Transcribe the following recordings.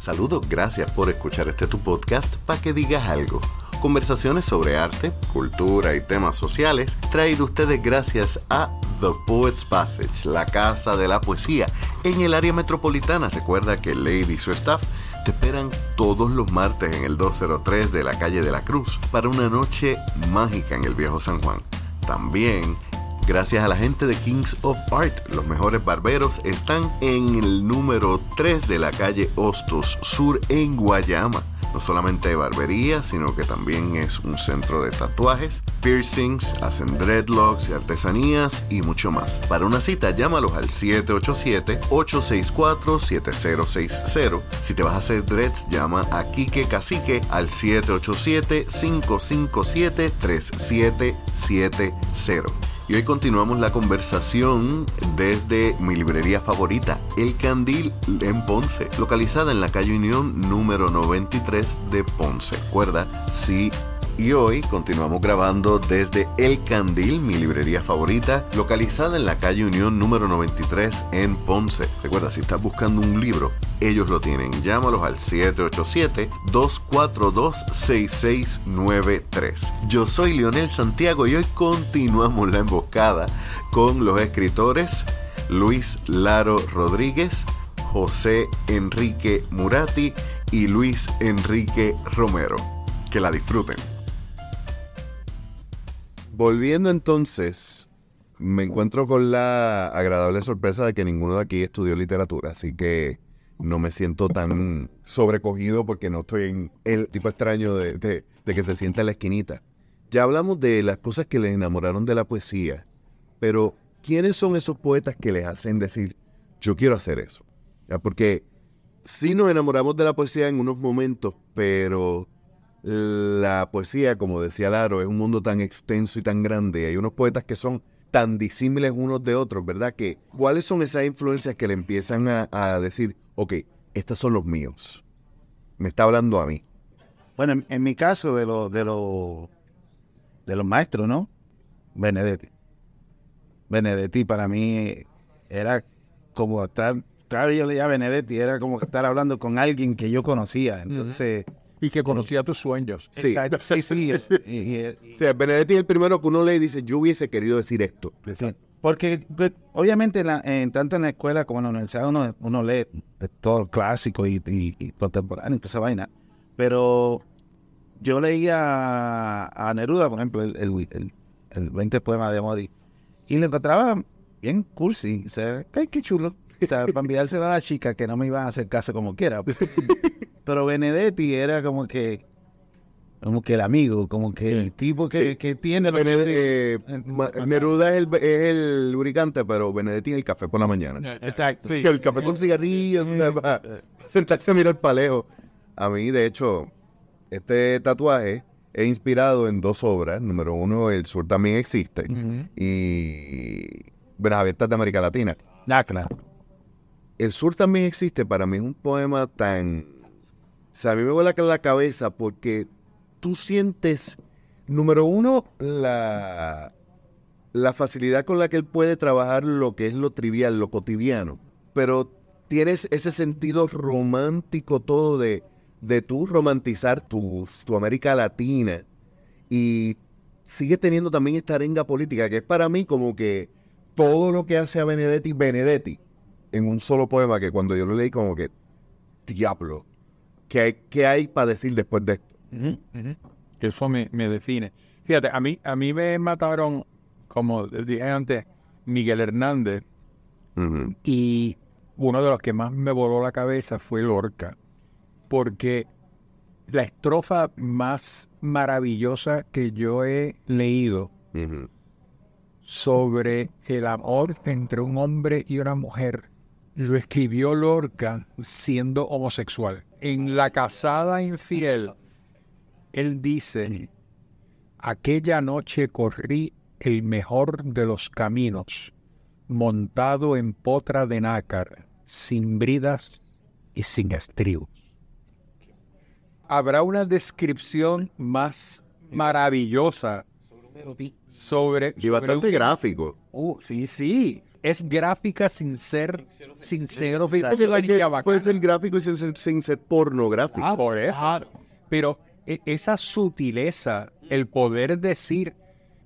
Saludos, gracias por escuchar este tu podcast para que digas algo. Conversaciones sobre arte, cultura y temas sociales, traído ustedes gracias a The Poets Passage, la casa de la poesía, en el área metropolitana. Recuerda que Lady y su staff te esperan todos los martes en el 203 de la calle de la Cruz para una noche mágica en el viejo San Juan. También gracias a la gente de Kings of Art. Los mejores barberos están en el número 3 de la calle Hostos Sur en Guayama. No solamente barbería, sino que también es un centro de tatuajes, piercings, hacen dreadlocks y artesanías y mucho más. Para una cita, llámalos al 787-864-7060. Si te vas a hacer dreads, llama a Kike Cacique al 787-557-3770. Y hoy continuamos la conversación desde mi librería favorita, El Candil en Ponce, localizada en la calle Unión número 93 de Ponce. Recuerda, sí y hoy continuamos grabando desde El Candil, mi librería favorita, localizada en la calle Unión número 93 en Ponce. Recuerda, si estás buscando un libro, ellos lo tienen. Llámalos al 787-242-6693. Yo soy Leonel Santiago y hoy continuamos la emboscada con los escritores Luis Laro Rodríguez, José Enrique Murati y Luis Enrique Romero. Que la disfruten. Volviendo entonces, me encuentro con la agradable sorpresa de que ninguno de aquí estudió literatura, así que no me siento tan sobrecogido porque no estoy en el tipo extraño de, que se sienta en la esquinita. Ya hablamos de las cosas que les enamoraron de la poesía, pero ¿quiénes son esos poetas que les hacen decir, yo quiero hacer eso? Porque sí nos enamoramos de la poesía en unos momentos, pero la poesía, como decía Laro, es un mundo tan extenso y tan grande. Hay unos poetas que son tan disímiles unos de otros, ¿verdad? Que cuáles son esas influencias que le empiezan a, decir, ok, estos son los míos. Me está hablando a mí. Bueno, en, mi caso, de, los de, los de los maestros, ¿no? Benedetti. Benedetti para mí era como estar, claro, yo leía Benedetti, era como estar hablando con alguien que yo conocía. Entonces, y que conocía tus sueños. Sí, sí, sí. sí, Benedetti es el primero que uno lee y dice, yo hubiese querido decir esto. Porque, pues, obviamente, en, tanto en la escuela como en la universidad, uno, uno lee todo clásico y, y, contemporáneo y toda esa vaina. Pero yo leía a, Neruda, por ejemplo, el, el, el, 20 poema de Modi, y lo encontraba bien cursi. O sea, qué chulo. O sea, para enviarse a la chica que no me iba a hacer caso como quiera. Pero Benedetti era como que como que el amigo, como que el tipo que, que tiene... Eh, Neruda es el, es el, lubricante, pero Benedetti es el café por la mañana. Exacto. Sí. El café con cigarrillos, para sentarse a mirar el paleo. A mí, de hecho, este tatuaje es inspirado en dos obras. Número uno, El Sur también existe. Y Buenas Abiertas de América Latina. Ah, claro. El Sur también existe. Para mí es un poema tan o sea, a mí me vuela la cabeza porque tú sientes, número uno, la, la facilidad con la que él puede trabajar lo que es lo trivial, lo cotidiano, pero tienes ese sentido romántico todo de, de tú romantizar tu, tu América Latina y sigue teniendo también esta arenga política que es para mí como que todo lo que hace a Benedetti, Benedetti, en un solo poema que cuando yo lo leí como que, diablo, ¿Qué hay, qué hay para decir después de esto? Eso me, define. Fíjate, a mí, a mí me mataron, como dije antes, Miguel Hernández. Y uno de los que más me voló la cabeza fue Lorca. Porque la estrofa más maravillosa que yo he leído sobre el amor entre un hombre y una mujer lo escribió Lorca siendo homosexual. En La casada infiel, él dice, aquella noche corrí el mejor de los caminos, montado en potra de nácar, sin bridas y sin estribos. ¿Habrá una descripción más maravillosa sobre... Y sobre bastante un- gráfico. Uh, sí, sí. Es gráfica sin ser sincero. O sea, puede- ser gráfico y sin ser, sin ser pornográfico. Ah, por eso. Pero e- esa sutileza, el poder decir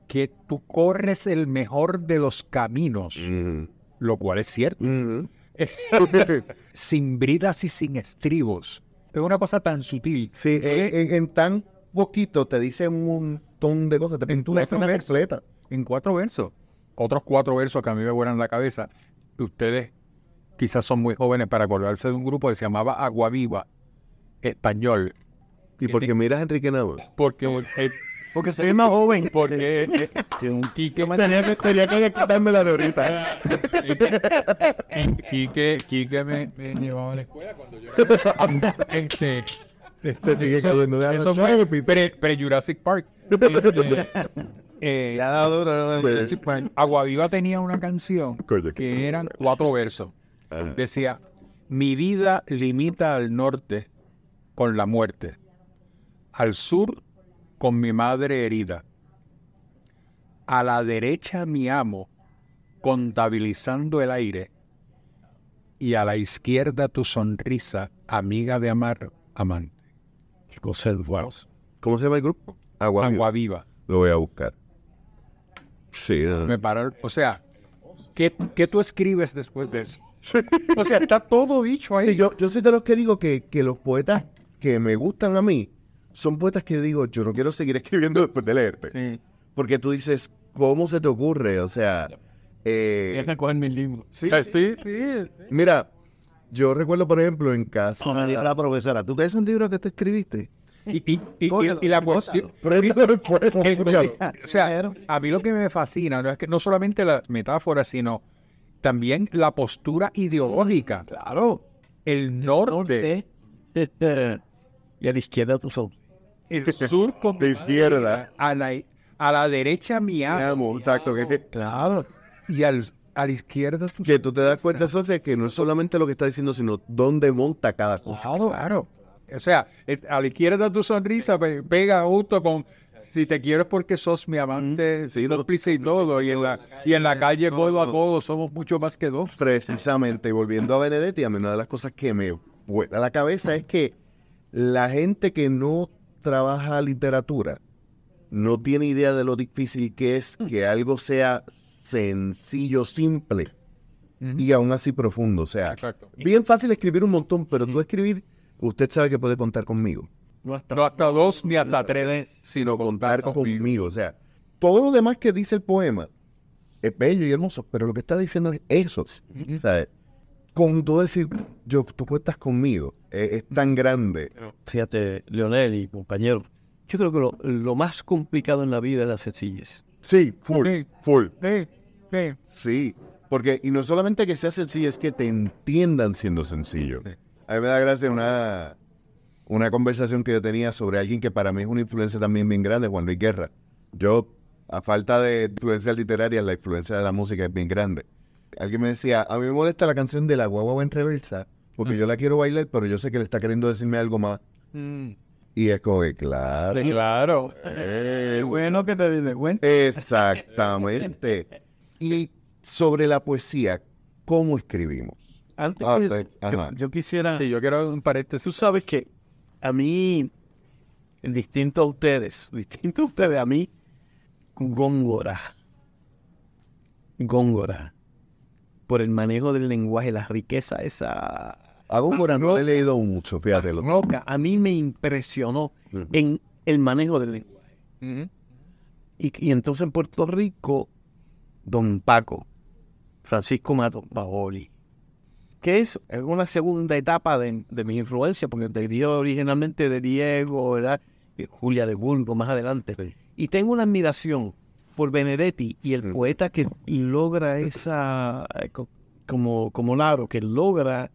que tú corres el mejor de los caminos, Ujú. lo cual es cierto, Ujú. sin bridas y sin estribos. Es una cosa tan sutil. Sí, en, en- en tan poquito te dice un montón de cosas. Te pinta una completa. En cuatro versos. Otros cuatro versos que a mí me vuelan la cabeza. Ustedes quizás son muy jóvenes para acordarse de un grupo que se llamaba Agua Viva, español. Y porque miras a Enrique Nava. Porque, eh, Porque soy más joven. porque eh, Quique me- Tenía que, tenía que quitarme la de ahorita. Quique, Quique me, me llevaba a la escuela cuando yo era... este, Este sigue cayendo de eso fue pre, pre Jurassic Park. Este, eh, Ya ha dado duro, ¿no? Jurassic Park. Aguaviva tenía una canción que eran cuatro versos. Decía, mi vida limita al norte con la muerte, al sur con mi madre herida, a la derecha mi amo contabilizando el aire y a la izquierda tu sonrisa, amiga de amar, amante. Qué cosa. ¿Cómo se llama el grupo? Agua. Viva. Agua viva. Lo voy a buscar. Sí, no. Me paró, o sea, ¿qué, qué tú escribes después de eso? O sea, está todo dicho ahí. Sí, yo, yo soy de los que digo que, que los poetas que me gustan a mí son poetas que digo, yo no quiero seguir escribiendo después de leerte. Sí. Porque tú dices, ¿cómo se te ocurre? O sea, eh, Deja coger mis libros. sí, Sí, sí. Mira, yo recuerdo, por ejemplo, en casa. Me dijo la profesora, ¿tú crees un libro que tú escribiste? Y, y- y- y- Cógelo, y la cuestión, o sea, a mí lo que me fascina no es que no solamente las metáforas, sino también la postura ideológica. Claro. El norte, Norte. y a la izquierda tu son. el sur con De izquierda. a la, a la derecha mi Me amo, amo, exacto. Que, Claro. y al, a la izquierda que tú te das cuenta, Socia, que no es solamente lo que está diciendo, sino dónde monta cada cosa. Claro, claro. O sea, eh, a la izquierda tu sonrisa pe- pega justo con si te quiero es porque sos mi amante, Sí, cómplice y todo, y en la, y en la calle codo a codo somos mucho más que dos. Precisamente, y volviendo a Benedetti, a mí una de las cosas que me vuela la cabeza es que la gente que no trabaja literatura no tiene idea de lo difícil que es que algo sea sencillo, simple y aún así profundo. O sea, Exacto. bien fácil escribir un montón, pero tú escribir, usted sabe que puede contar conmigo. No hasta No hasta dos ni hasta tres, sino contar conmigo. conmigo. O sea, todo lo demás que dice el poema es bello y hermoso, pero lo que está diciendo es eso. ¿sabes? Con todo decir, yo, tú cuentas conmigo, es, es tan grande. Fíjate, Leonel y compañeros, yo creo que lo, lo más complicado en la vida es la sencillez. Sí, full, Sí. full. Sí, sí. Sí, porque, y no solamente que sea sencillo, es que te entiendan siendo sencillo. A mí me da gracia una, una conversación que yo tenía sobre alguien que para mí es una influencia también bien grande, Juan Luis Guerra. Yo, a falta de influencia literaria, la influencia de la música es bien grande. Alguien me decía, a mí me molesta la canción de la guagua en reversa, porque yo la quiero bailar, pero yo sé que le está queriendo decirme algo más. Y es como que, claro. Claro. eh, bueno que te des cuenta. Exactamente. Y sobre la poesía, ¿cómo escribimos? Antes Ah, que ajá. yo, yo quisiera... Sí, yo quiero un paréntesis. Tú sabes que a mí, distinto a ustedes, distinto a ustedes, a mí, Góngora. Góngora. Por el manejo del lenguaje, la riqueza esa Hago por no he leído mucho, fíjate. lo- roca, a mí me impresionó en el manejo del lenguaje. Y, y entonces en Puerto Rico, don Paco, Francisco Mato Paoli, que es, es una segunda etapa de, de mi influencia, porque te dio originalmente de Diego, ¿verdad? Y Julia de Burgos más adelante. Y tengo una admiración por Benedetti y el poeta que logra esa, eh, co- como, como Laro, que logra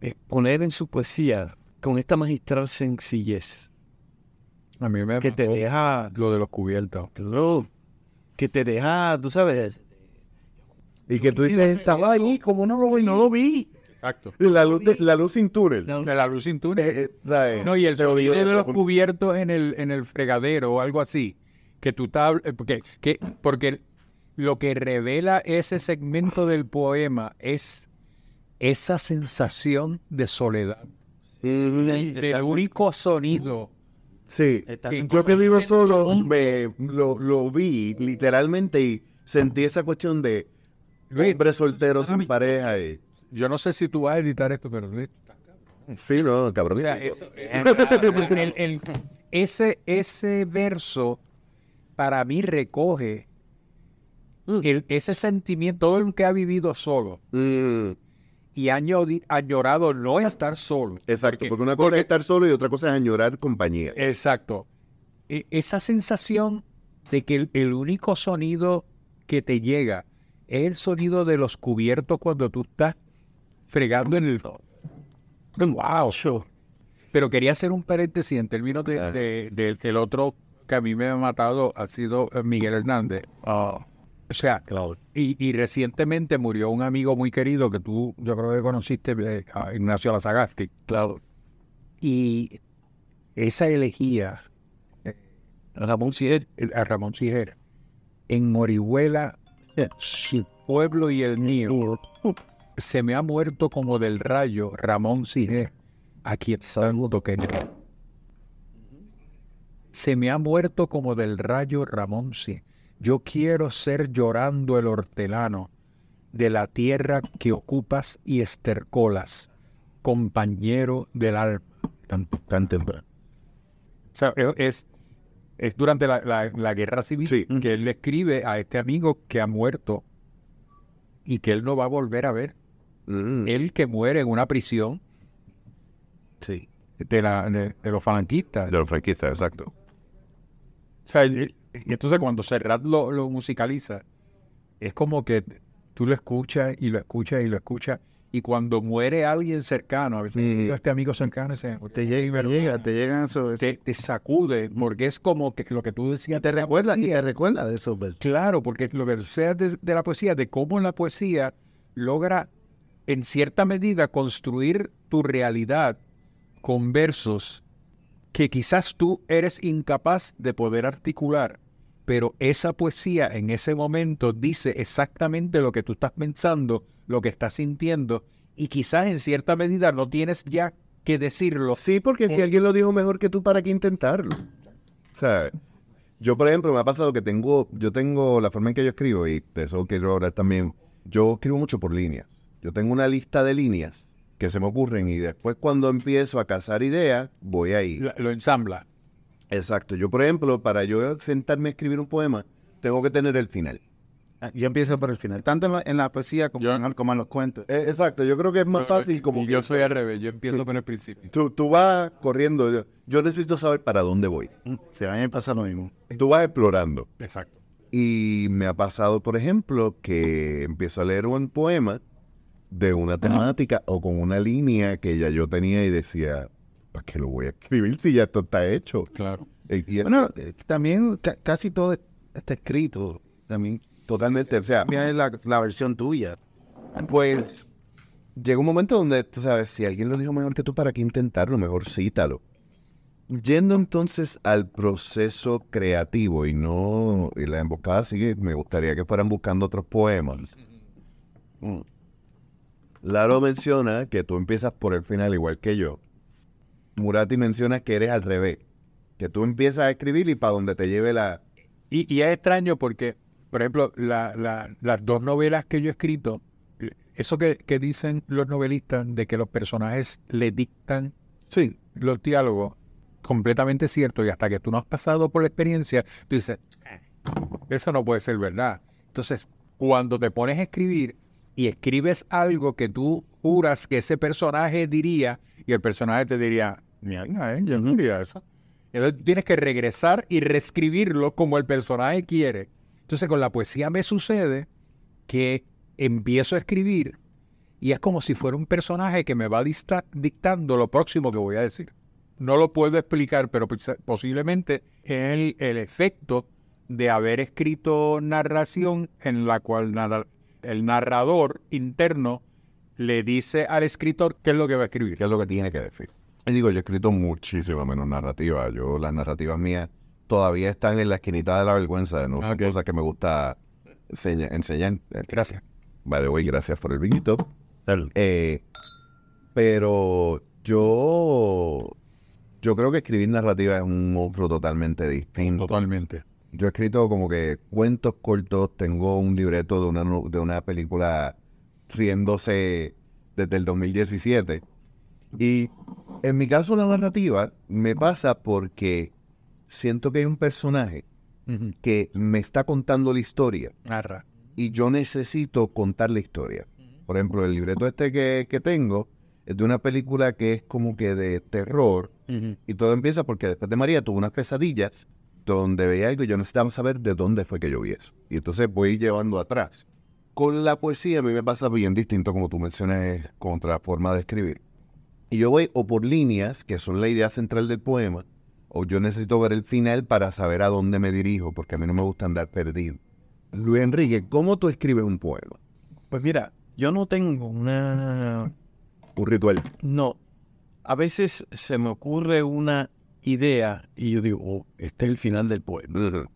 exponer en su poesía con esta magistral sencillez, A mí me que te deja lo de los cubiertos. Que te deja, tú sabes, Y que tú dices, estaba ahí, como no lo y vi. no lo vi. Exacto. La luz, de- la luz sin túnel. No, De la luz sin túnel. Eh, eh, ¿sabes? No, y el sonido de los cubiertos en el, en el fregadero o algo así. que tú estás, eh, porque, que, porque lo que revela ese segmento del poema es esa sensación de soledad, del único sonido. Sí, que yo que vivo solo, me, lo, lo vi literalmente y sentí esa cuestión de hombre soltero sin pareja. Y, Yo no sé si tú vas a editar esto, pero Luis, sí, no, cabrón. O sea, eso- el- el- ese, ese verso para mí recoge el- ese sentimiento, todo el que ha vivido solo Mm, y ha añorado no estar solo. exacto, Porque- porque una cosa es estar solo y otra cosa es añorar compañía. Exacto. E- esa sensación de que el, el único sonido que te llega es el sonido de los cubiertos cuando tú estás fregando en el... ¡Wow! Pero quería hacer un paréntesis en términos de, Ah. de- del del otro que a mí me ha matado, ha sido eh, Miguel Hernández. O sea, y, y recientemente murió un amigo muy querido que tú, yo creo que conociste, eh, a Ignacio Lazagasti. Claro. Y esa elegía Ramón Sier. eh, a Ramón Sijer en Orihuela, su pueblo y el mío, se me ha muerto como del rayo Ramón Sijer, a quien saludo que se me ha muerto como del rayo Ramón Sijer. Yo quiero ser llorando el hortelano de la tierra que ocupas y estercolas, compañero del alma. Tan, tan temprano. O sea, es, es- durante la, la- la guerra civil Sí. que él le escribe a este amigo que ha muerto y que él no va a volver a ver. Mm, Él que muere en una prisión Sí. de, la, de, de los falanquistas. de los franquistas, exacto. O sea, y, y entonces cuando Serrat lo, lo musicaliza, es como que tú lo escuchas y lo escuchas y lo escuchas. Y cuando muere alguien cercano, a veces Mm. yo este amigo cercano Te llega, te llega, te llegan esos. te, te sacude, porque es como que lo que tú decías. te recuerda y te recuerda de versos. Claro, porque lo que sea de, de la poesía, de cómo la poesía logra en cierta medida construir tu realidad con versos que quizás tú eres incapaz de poder articular, pero esa poesía en ese momento dice exactamente lo que tú estás pensando, lo que estás sintiendo, y quizás en cierta medida no tienes ya que decirlo. Sí, porque si alguien lo dijo mejor que tú, ¿para qué intentarlo? O sea, yo, por ejemplo, me ha pasado que tengo, yo tengo la forma en que yo escribo, y de eso quiero hablar también, yo escribo mucho por líneas. Yo tengo una lista de líneas que se me ocurren y después cuando empiezo a cazar ideas, voy ahí. La- Lo ensambla. Exacto. Yo, por ejemplo, para yo sentarme a escribir un poema, tengo que tener el final. Ah, Yo empiezo por el final, tanto en la, en la poesía como, en, como en los cuentos. Eh, exacto. Yo creo que es más fácil como Y yo soy al revés, yo empiezo por el principio. tú, tú vas corriendo. Yo, yo necesito saber para dónde voy. Se a mí me pasa lo mismo. Tú vas explorando. Exacto. Y me ha pasado, por ejemplo, que empiezo a leer un poema de una temática o con una línea que ya yo tenía y decía, ¿para qué lo voy a escribir si ya esto está hecho? Claro. Eh, y Bueno, eh, también ca- casi todo es- está escrito. También totalmente. O sea, mira, la, la versión tuya. pues llega un momento donde, tú sabes, si alguien lo dijo mejor que tú, ¿para qué intentarlo? Mejor cítalo. Yendo entonces al proceso creativo y no, y la emboscada sigue, me gustaría que fueran buscando otros poemas. Mm. Laro menciona que tú empiezas por el final igual que yo. Murati menciona que eres al revés, que tú empiezas a escribir y para donde te lleve la... Y, y es extraño porque, por ejemplo, la- la- las dos novelas que yo he escrito, eh, eso que, que dicen los novelistas de que los personajes le dictan Sí, los diálogos, completamente cierto. Y hasta que tú no has pasado por la experiencia, tú dices, "Eh, eso no puede ser verdad. Entonces, cuando te pones a escribir y escribes algo que tú juras que ese personaje diría, y el personaje te diría, mira, eh, yo no diría eso. Entonces tienes que regresar y reescribirlo como el personaje quiere. Entonces con la poesía me sucede que empiezo a escribir y es como si fuera un personaje que me va dicta- dictando lo próximo que voy a decir. No lo puedo explicar, pero pos- posiblemente es el, el efecto de haber escrito narración en la cual el narrador interno le dice al escritor qué es lo que va a escribir. ¿Qué es lo que tiene que decir? Y digo, yo he escrito muchísima menos narrativa. Yo, las narrativas mías todavía están en la esquinita de la vergüenza. No son Ok. cosas que me gusta enseña- enseñar. Gracias. By the way, gracias por el vinito. Eh, pero yo, yo creo que escribir narrativa es un monstruo totalmente distinto. Totalmente. Yo he escrito como que cuentos cortos, tengo un libreto de una, de una película riéndose desde el 2017. Y en mi caso la narrativa me pasa porque siento que hay un personaje que me está contando la historia y yo necesito contar la historia. Por ejemplo, el libreto este que, que tengo es de una película que es como que de terror y todo empieza porque después de María tuvo unas pesadillas donde veía algo y yo necesitaba saber de dónde fue que yo vi eso. Y entonces voy llevando atrás. Con la poesía a mí me pasa bien distinto como tú mencionas con otra forma de escribir. Y yo voy o por líneas, que son la idea central del poema, o yo necesito ver el final para saber a dónde me dirijo, porque a mí no me gusta andar perdido. Luis Enrique, ¿cómo tú escribes un poema? Pues mira, yo no tengo una... Un ritual. No. A veces se me ocurre una idea y yo digo, oh, este es el final del poema.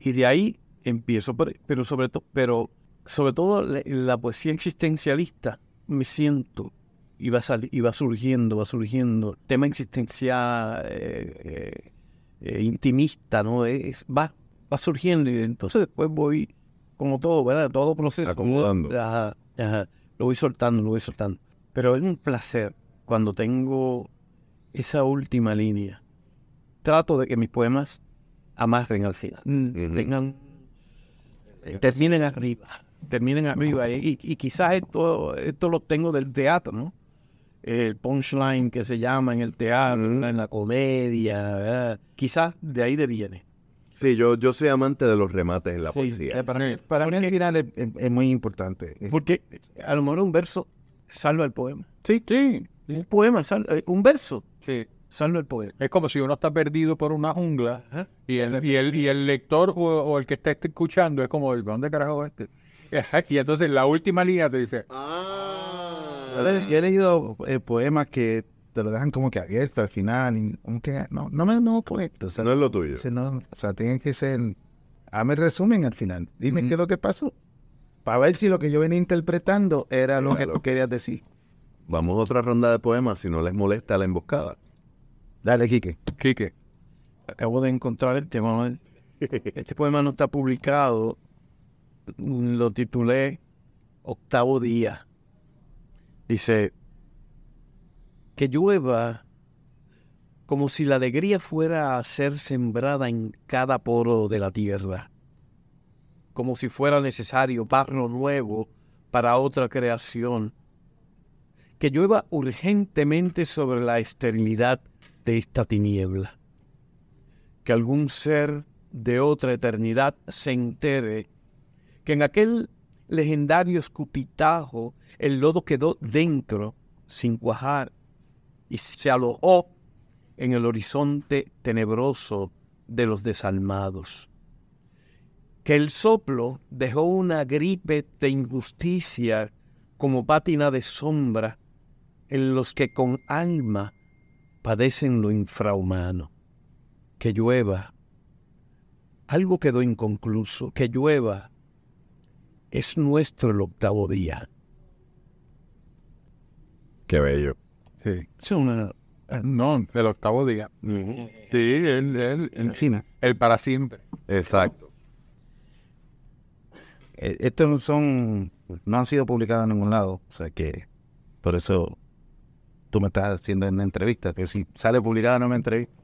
Y de ahí empiezo, pero, pero sobre todo, pero sobre todo la, la poesía existencialista, me siento y va, sali- y va surgiendo, va surgiendo, tema existencial, eh, eh, intimista, ¿no? Es- va, va surgiendo y entonces después voy, como todo, ¿verdad? Todo proceso. Acomodando. Ajá, ajá, lo voy soltando, lo voy soltando. Pero es un placer cuando tengo esa última línea. Trato de que mis poemas amarren al final. Tengan, terminen arriba. Terminen arriba. Y, y quizás esto, esto lo tengo del teatro, ¿no? El punchline que se llama en el teatro, en la comedia. ¿verdad? Quizás de ahí deviene. Sí, yo, yo soy amante de los remates en la Sí, poesía. Eh, para, mí, para mí el final es, es- es muy importante. Porque a lo mejor un verso salva el poema. Sí, sí. Un poema, sal- eh, un verso sí. salva el poema. Es como si uno está perdido por una jungla y el, y el, y el lector o, o el que está escuchando es como, ¿dónde carajo es este? Y entonces la última línea te dice, he, yo he leído eh, poemas que te lo dejan como que abierto al final. Y como que no, no me no conecto. O sea, no es lo tuyo. no- o sea, tienen que ser. Hazme resumen al final. Dime qué es lo que pasó. Para ver si lo que yo venía interpretando era lo que tú querías decir. Vamos a otra ronda de poemas si no les molesta la emboscada. Dale, Quique. Quique, Acabo de encontrar el tema. ¿no? Este poema no está publicado. Lo titulé Octavo Día. Dice, que llueva como si la alegría fuera a ser sembrada en cada poro de la tierra, como si fuera necesario barro nuevo para otra creación, que llueva urgentemente sobre la esterilidad de esta tiniebla, que algún ser de otra eternidad se entere que en aquel legendario escupitajo el lodo quedó dentro sin cuajar y se alojó en el horizonte tenebroso de los desalmados. Que el soplo dejó una gripe de injusticia como pátina de sombra en los que con alma padecen lo infrahumano. Que llueva. Algo quedó inconcluso. Que llueva. Es nuestro el octavo día. Qué bello. sí. Es una No, el octavo día. Sí, el, el, En el, fin, el para siempre. Exacto. eh, estos no son. No han sido publicados en ningún lado. O sea que. Por eso tú me estás haciendo en entrevista. Que si sale publicada no me entrevista.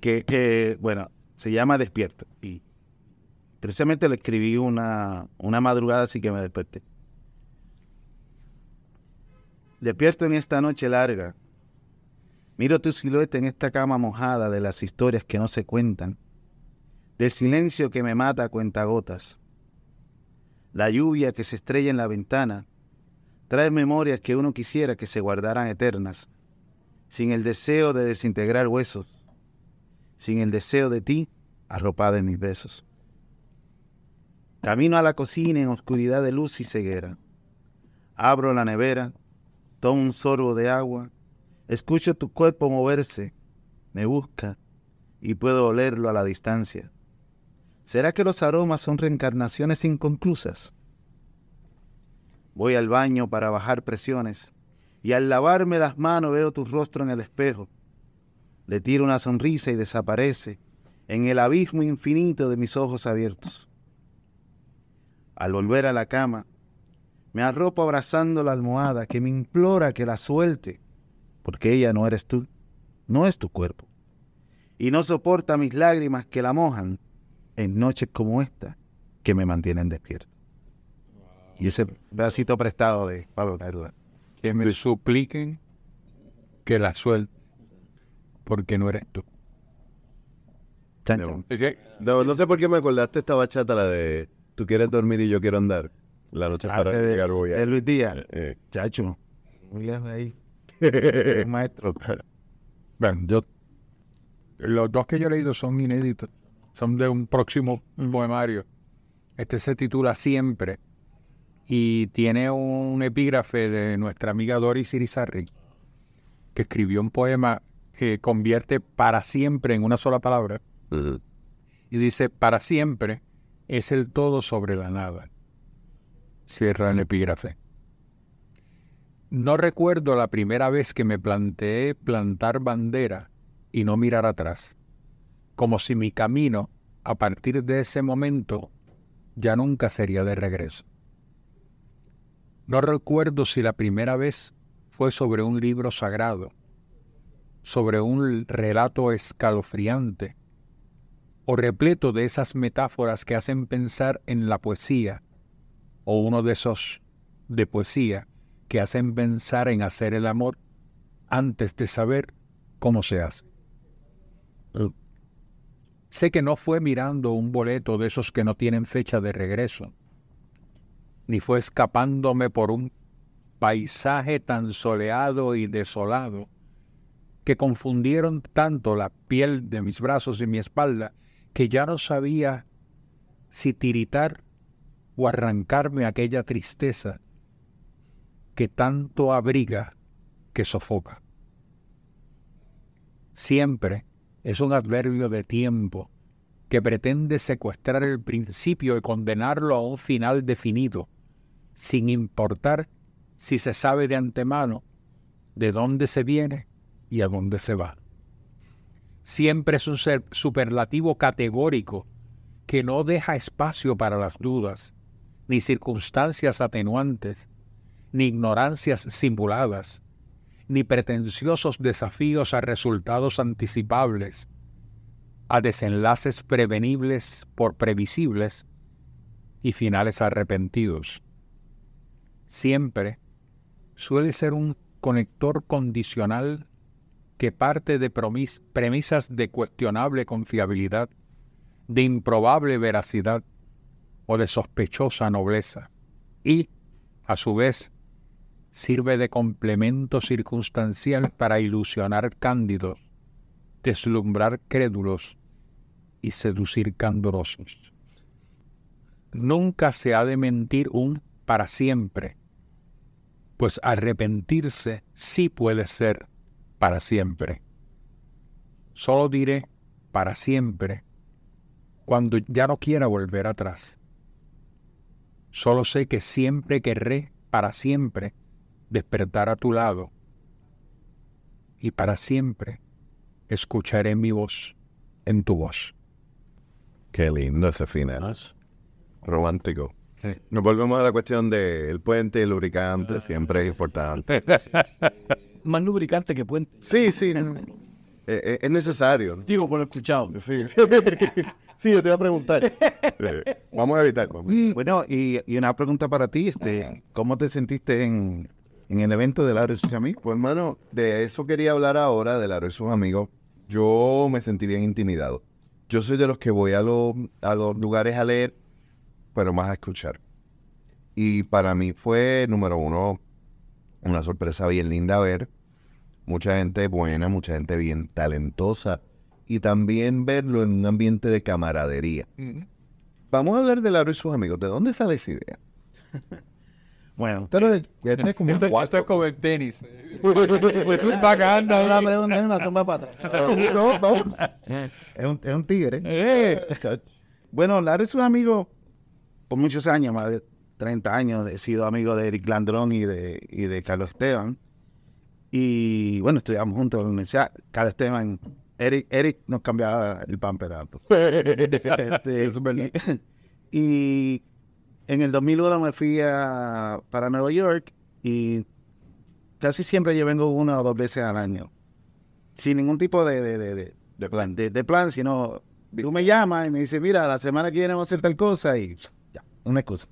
Que, que, bueno, se llama Despierto. Y precisamente lo escribí una, una madrugada así que me desperté. Despierto en esta noche larga. Miro tu silueta en esta cama mojada de las historias que no se cuentan. Del silencio que me mata a cuentagotas. La lluvia que se estrella en la ventana trae memorias que uno quisiera que se guardaran eternas, sin el deseo de desintegrar huesos, sin el deseo de ti arropada en mis besos. Camino a la cocina en oscuridad de luz y ceguera. Abro la nevera, tomo un sorbo de agua, escucho tu cuerpo moverse, me busca, y puedo olerlo a la distancia. ¿Será que los aromas son reencarnaciones inconclusas? Voy al baño para bajar presiones y al lavarme las manos veo tu rostro en el espejo. Le tiro una sonrisa y desaparece en el abismo infinito de mis ojos abiertos. Al volver a la cama, me arropo abrazando la almohada que me implora que la suelte, porque ella no eres tú, no es tu cuerpo, y no soporta mis lágrimas que la mojan en noches como esta que me mantienen despierto. Y ese pedacito prestado de Pablo Neruda. Que me supliquen que la suelte, porque no eres tú. Chan, No. chan. No, no sé por qué me acordaste esta bachata, la de Tú quieres dormir y yo quiero andar. La noche para de, llegar voy a- de Luis Díaz. Eh, Chacho, muy lejos de ahí. Es maestro. Bueno, yo, los dos que yo he leído son inéditos, son de un próximo poemario. Este se titula Siempre y tiene un epígrafe de nuestra amiga Doris Irizarry, que escribió un poema que convierte para siempre en una sola palabra y dice, para siempre es el todo sobre la nada. Cierra el epígrafe. No recuerdo la primera vez que me planteé plantar bandera y no mirar atrás, como si mi camino, a partir de ese momento, ya nunca sería de regreso. No recuerdo si la primera vez fue sobre un libro sagrado, sobre un relato escalofriante, o repleto de esas metáforas que hacen pensar en la poesía, o uno de esos de poesía que hacen pensar en hacer el amor antes de saber cómo se hace. Sé que no fue mirando un boleto de esos que no tienen fecha de regreso, ni fue escapándome por un paisaje tan soleado y desolado que confundieron tanto la piel de mis brazos y mi espalda que ya no sabía si tiritar o arrancarme aquella tristeza que tanto abriga que sofoca. Siempre es un adverbio de tiempo que pretende secuestrar el principio y condenarlo a un final definido, sin importar si se sabe de antemano de dónde se viene y a dónde se va. Siempre es un superlativo categórico que no deja espacio para las dudas, ni circunstancias atenuantes, ni ignorancias simuladas, ni pretenciosos desafíos a resultados anticipables, a desenlaces prevenibles por previsibles y finales arrepentidos. Siempre suele ser un conector condicional que parte de premisas de cuestionable confiabilidad, de improbable veracidad o de sospechosa nobleza, y, a su vez, sirve de complemento circunstancial para ilusionar cándidos, deslumbrar crédulos y seducir candorosos. Nunca se ha de mentir un para siempre, pues arrepentirse sí puede ser para siempre. Solo diré para siempre cuando ya no quiera volver atrás. Solo sé que siempre querré para siempre despertar a tu lado y para siempre escucharé mi voz en tu voz. Qué lindo ese final. Romántico. Nos volvemos a la cuestión del puente y el lubricante, siempre es importante. Más lubricante que puente. Sí, sí. Eh, eh, es necesario. ¿no? Digo por lo escuchado. Sí. sí, yo te iba a preguntar. Eh, vamos a evitar. vamos. Bueno, y, y una pregunta para ti, este, ¿cómo te sentiste en, en el evento de Laura y sus amigos? Pues hermano, de eso quería hablar ahora, de Laro y sus amigos. Yo me sentí bien intimidado. Yo soy de los que voy a, los a los lugares a leer, pero más a escuchar. Y para mí fue, número uno, una sorpresa bien linda ver. Mucha gente buena, mucha gente bien talentosa. Y también verlo en un ambiente de camaradería. Vamos a hablar de Laro y sus amigos. ¿De dónde sale esa idea? Bueno, Pero este es como un Esto, es como el tenis. Bacana, Ahora pregunta, me zumba para atrás. No, no. Es un, es un tigre. Eh, Bueno, Lara es un amigo por muchos años, más de 30 años. He sido amigo de Eric Landrón y de, y de Carlos Esteban. Y bueno, estudiamos juntos en la universidad. Carlos Esteban, Eric, Eric nos cambiaba el pan pedazo. Este, Eso es verdad. Y, y en el 2001 me fui a, para Nueva York y casi siempre yo vengo una o dos veces al año. Sin ningún tipo de, de, de, de- plan. de, de plan, sino tú me llamas y me dices, mira, la semana que viene vamos a hacer tal cosa y ya, una excusa.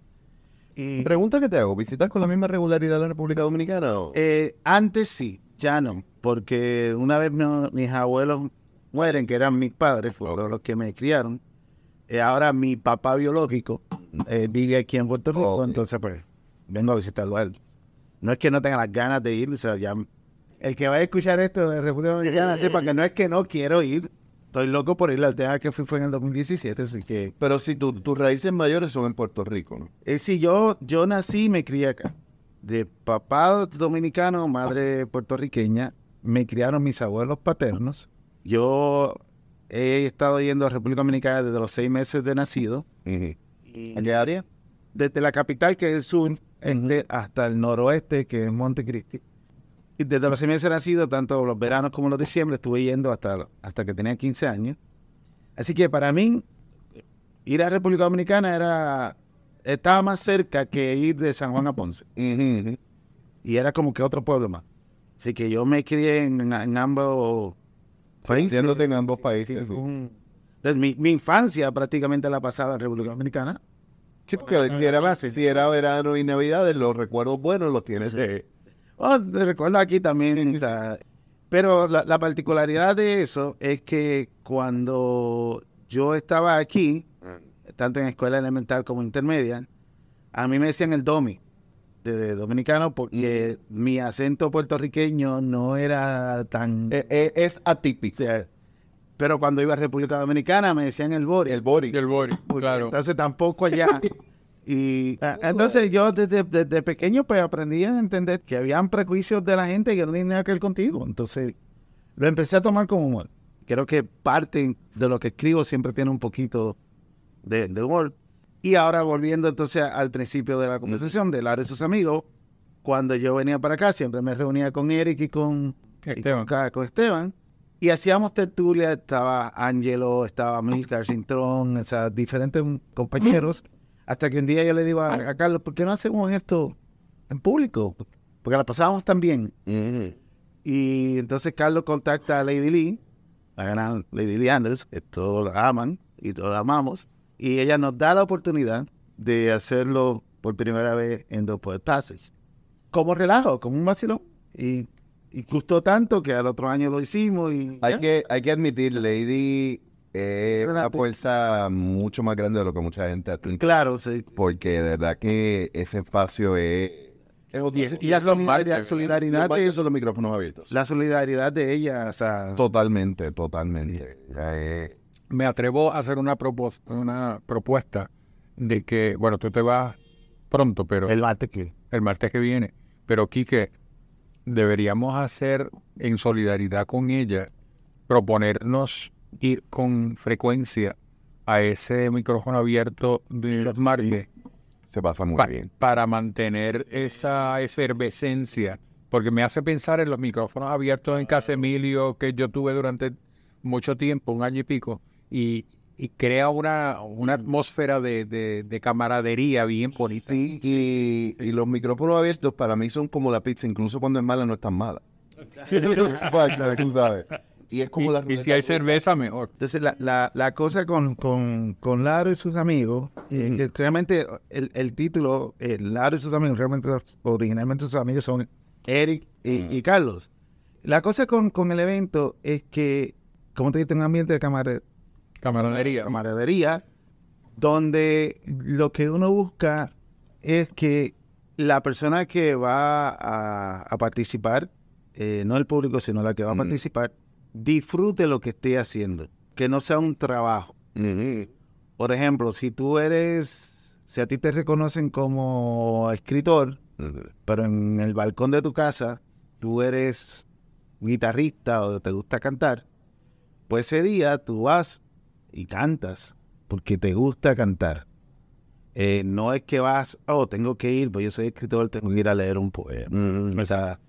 Y Pregunta que te hago, ¿visitas con la misma regularidad la República Dominicana? o- eh, antes sí, ya no, porque una vez mi- mis abuelos mueren, que eran mis padres, fueron los que me criaron. eh, ahora mi papá biológico eh, vive aquí en Puerto Rico, entonces pues vengo a visitarlo a él. No es que no tenga las ganas de ir, o sea, ya el que vaya a escuchar esto de República Dominicana sepa que no es que no quiero ir, estoy loco por ir, la última que fui fue en el 2017, así que Pero si tu- tus raíces mayores son en Puerto Rico, ¿no? eh, sí, yo, yo nací y me crié acá. De papá dominicano, madre puertorriqueña, me criaron mis abuelos paternos. Yo he estado yendo a República Dominicana desde los seis meses de nacido. ¿A qué área? Desde la capital, que es el sur, este, hasta el noroeste, que es Montecristi. Y desde los seis meses de nacido, tanto los veranos como los diciembre, estuve yendo hasta, hasta que tenía 15 años. Así que para mí, ir a República Dominicana era estaba más cerca que ir de San Juan a Ponce. Y era como que otro pueblo más. Así que yo me crié en, en ambos países. En ambos países. Sí, sí. un- Entonces, mi, mi infancia prácticamente la pasaba en República Dominicana. Sí, porque si era, si era verano y navidades, los recuerdos buenos los tienes de... Oh, recuerdo aquí también. o sea, pero la, la particularidad de eso es que cuando yo estaba aquí, tanto en escuela elemental como intermedia, a mí me decían el domi de, de dominicano porque mi acento puertorriqueño no era tan... Eh, eh, es atípico. o sea, pero cuando iba a República Dominicana me decían el bori. El body. del body, claro. Entonces tampoco allá. Y ah, entonces yo desde, desde pequeño pues aprendí a entender que habían prejuicios de la gente que no tenían nada que ver contigo. Entonces lo empecé a tomar como humor. Creo que parte de lo que escribo siempre tiene un poquito de, de humor. Y ahora volviendo entonces al principio de la conversación de Lara y sus amigos, cuando yo venía para acá siempre me reunía con Eric y con y Esteban. con, ca- con Esteban. Y hacíamos tertulia, estaba Angelo, estaba Milcar Cintrón, o sea, diferentes compañeros. Hasta que un día yo le digo a, a Carlos, ¿por qué no hacemos esto en público? Porque la pasábamos tan bien. Y entonces Carlos contacta a Lady Lee, la gran Lady Lee Anders, que todos la aman y todos la amamos. Y ella nos da la oportunidad de hacerlo por primera vez en The Poet Passage. Como relajo, como un vacilón. Y, y gustó tanto que al otro año lo hicimos y Hay ya. que, hay que admitir, Lady es una Espérate. fuerza mucho más grande de lo que mucha gente admite. Claro, sí. Porque de verdad que ese espacio es... es otro- Y, y la solidaridad, solidaridad martes de, son los micrófonos abiertos. la solidaridad de ella, o sea, Totalmente, totalmente. Me atrevo a hacer una, propos- una propuesta de que, bueno, tú te vas pronto, pero el mate que el martes que viene, pero Quique, deberíamos hacer en solidaridad con ella, proponernos ir con frecuencia a ese micrófono abierto de los martes se pasa muy pa- bien. para mantener esa efervescencia, porque me hace pensar en los micrófonos abiertos en Casa Emilio que yo tuve durante mucho tiempo, un año y pico, y, y crea una, una atmósfera de, de- de camaradería bien bonita. Sí, y, y los micrófonos abiertos para mí son como la pizza, incluso cuando es mala no es tan mala. Tú sabes. Y es como la Y si hay cerveza, mejor. Entonces, la, la, la cosa con, con, con Laro y sus amigos, eh, que realmente el, el título, eh, Laro y sus amigos, realmente originalmente sus amigos son Eric y, y Carlos. La cosa con, con el evento es que, como te dije, un ambiente de camaradería. Camaradería. camaradería, donde lo que uno busca es que la persona que va a, a participar, eh, no el público, sino la que va a Mm. participar, disfrute lo que esté haciendo, que no sea un trabajo. Por ejemplo, si tú eres, si a ti te reconocen como escritor, pero en el balcón de tu casa tú eres guitarrista o te gusta cantar, pues ese día tú vas y cantas porque te gusta cantar. Eh, no es que vas, oh, tengo que ir, pues yo soy escritor, tengo que ir a leer un poema. Mm, O sea,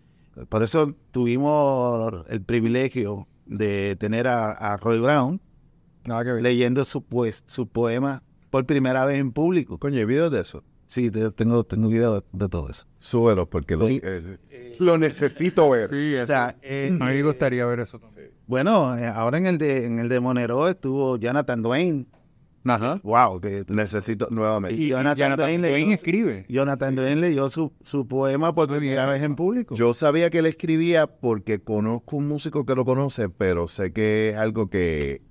por eso tuvimos el privilegio de tener a, a Roy Brown leyendo su, pues, su poema por primera vez en público. Coño, ¿hay videos de eso? Sí, te- tengo, tengo video de todo eso. Súbelo porque lo, Sí. eh, lo necesito ver. Sí, O sea, eh, a mí me gustaría ver eso también. bueno, eh, ahora en el de en el de Monero estuvo Jonathan Dwayne. Ajá. Wow, que Necesito nuevamente. y Jonathan, Jonathan Dwayne Dwayne leyó, escribe. Jonathan Dwayne leyó su, su poema por primera vez en público. Yo sabía que él escribía porque conozco un músico que lo conoce, pero sé que es algo que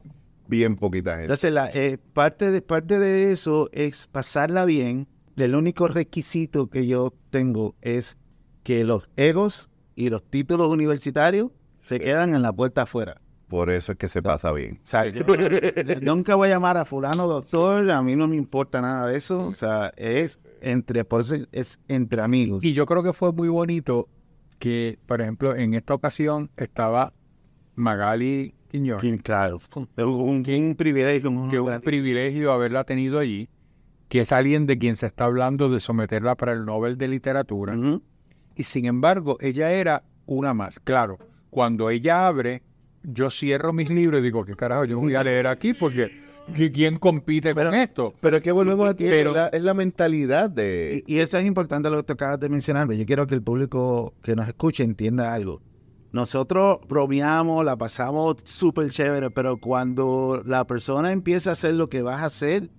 bien poquita gente. Entonces, la, eh, parte, de, parte de eso es pasarla bien. El único requisito que yo tengo es que los egos y los títulos universitarios se quedan en la puerta afuera. Por eso es que se pasa bien. O sea, yo nunca voy a llamar a fulano doctor, a mí no me importa nada de eso. O sea, es entre, por eso es entre amigos. Y yo creo que fue muy bonito que, por ejemplo, en esta ocasión estaba Magali Quiñones, Sí, claro, un, un- un privilegio. un- que un privilegio haberla tenido allí, que es alguien de quien se está hablando de someterla para el Nobel de Literatura. Y sin embargo, ella era una más. Claro, cuando ella abre, yo cierro mis libros y digo, ¿qué carajo yo voy a leer aquí? Porque ¿qui- ¿quién compite con esto? Pero es que volvemos aquí, Pero- es, la, es la mentalidad de... Y, y eso es importante lo que tú acabas de mencionar. Yo quiero que el público que nos escuche entienda algo. Nosotros bromeamos, la pasamos súper chévere, pero cuando la persona empieza a hacer lo que vas a hacer,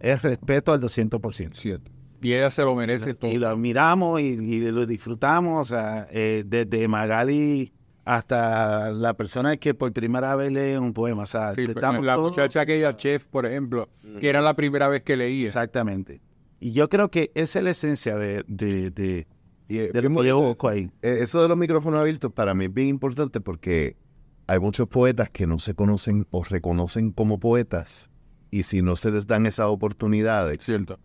es respeto al 200%. Cierto. Y ella se lo merece todo. Y lo miramos y, y lo disfrutamos, o sea, eh, desde Magali hasta la persona que por primera vez lee un poema. O sea, Sí, damos la todo- muchacha aquella chef, por ejemplo, que era la primera vez que leía. Exactamente. Y yo creo que esa es la esencia de, de, de, de bien lo que yo busco ahí. Eh, Eso de los micrófonos abiertos para mí es bien importante porque hay muchos poetas que no se conocen o reconocen como poetas y si no se les dan esas oportunidades, Cierto.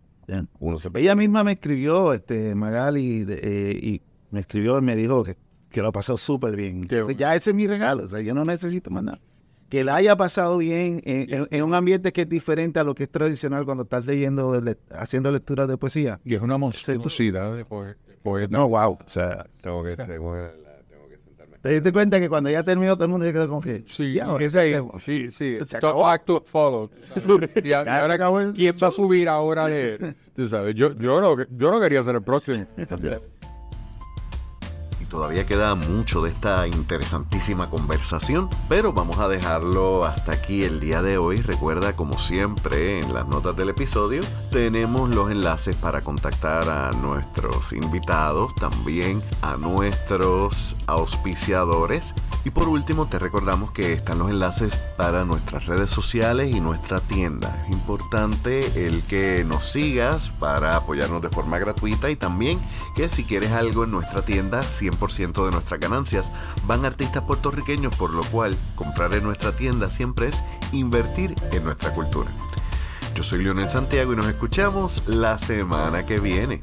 uno se... Ella misma me escribió, este, Magali, de- eh, y me escribió y me dijo que, que lo pasó súper bien. Ya ese es mi regalo, o sea, yo no necesito más nada. Que la haya pasado bien en, en- en un ambiente que es diferente a lo que es tradicional cuando estás leyendo, de le- haciendo lecturas de poesía. Y es una monstruosidad de poe- poeta. No, wow. O sea, Tengo que, tengo que- tengo que sentarme. te diste cuenta que cuando ya terminó todo el mundo se quedó como que... Sí, ya, es ahí. Sí, sí. se acabó. facto follow. Y ahora, acabó el ¿quién va a subir ahora leer? Tú sabes, yo, yo, no, yo no quería ser el próximo. Todavía queda mucho de esta interesantísima conversación, pero vamos a dejarlo hasta aquí el día de hoy. Recuerda, como siempre, en las notas del episodio tenemos los enlaces para contactar a nuestros invitados, también a nuestros auspiciadores. Y por último, te recordamos que están los enlaces para nuestras redes sociales y nuestra tienda. Es importante el que nos sigas para apoyarnos de forma gratuita y también que si quieres algo en nuestra tienda, 100% de nuestras ganancias van artistas puertorriqueños, por lo cual comprar en nuestra tienda siempre es invertir en nuestra cultura. Yo soy Leonel Santiago y nos escuchamos la semana que viene.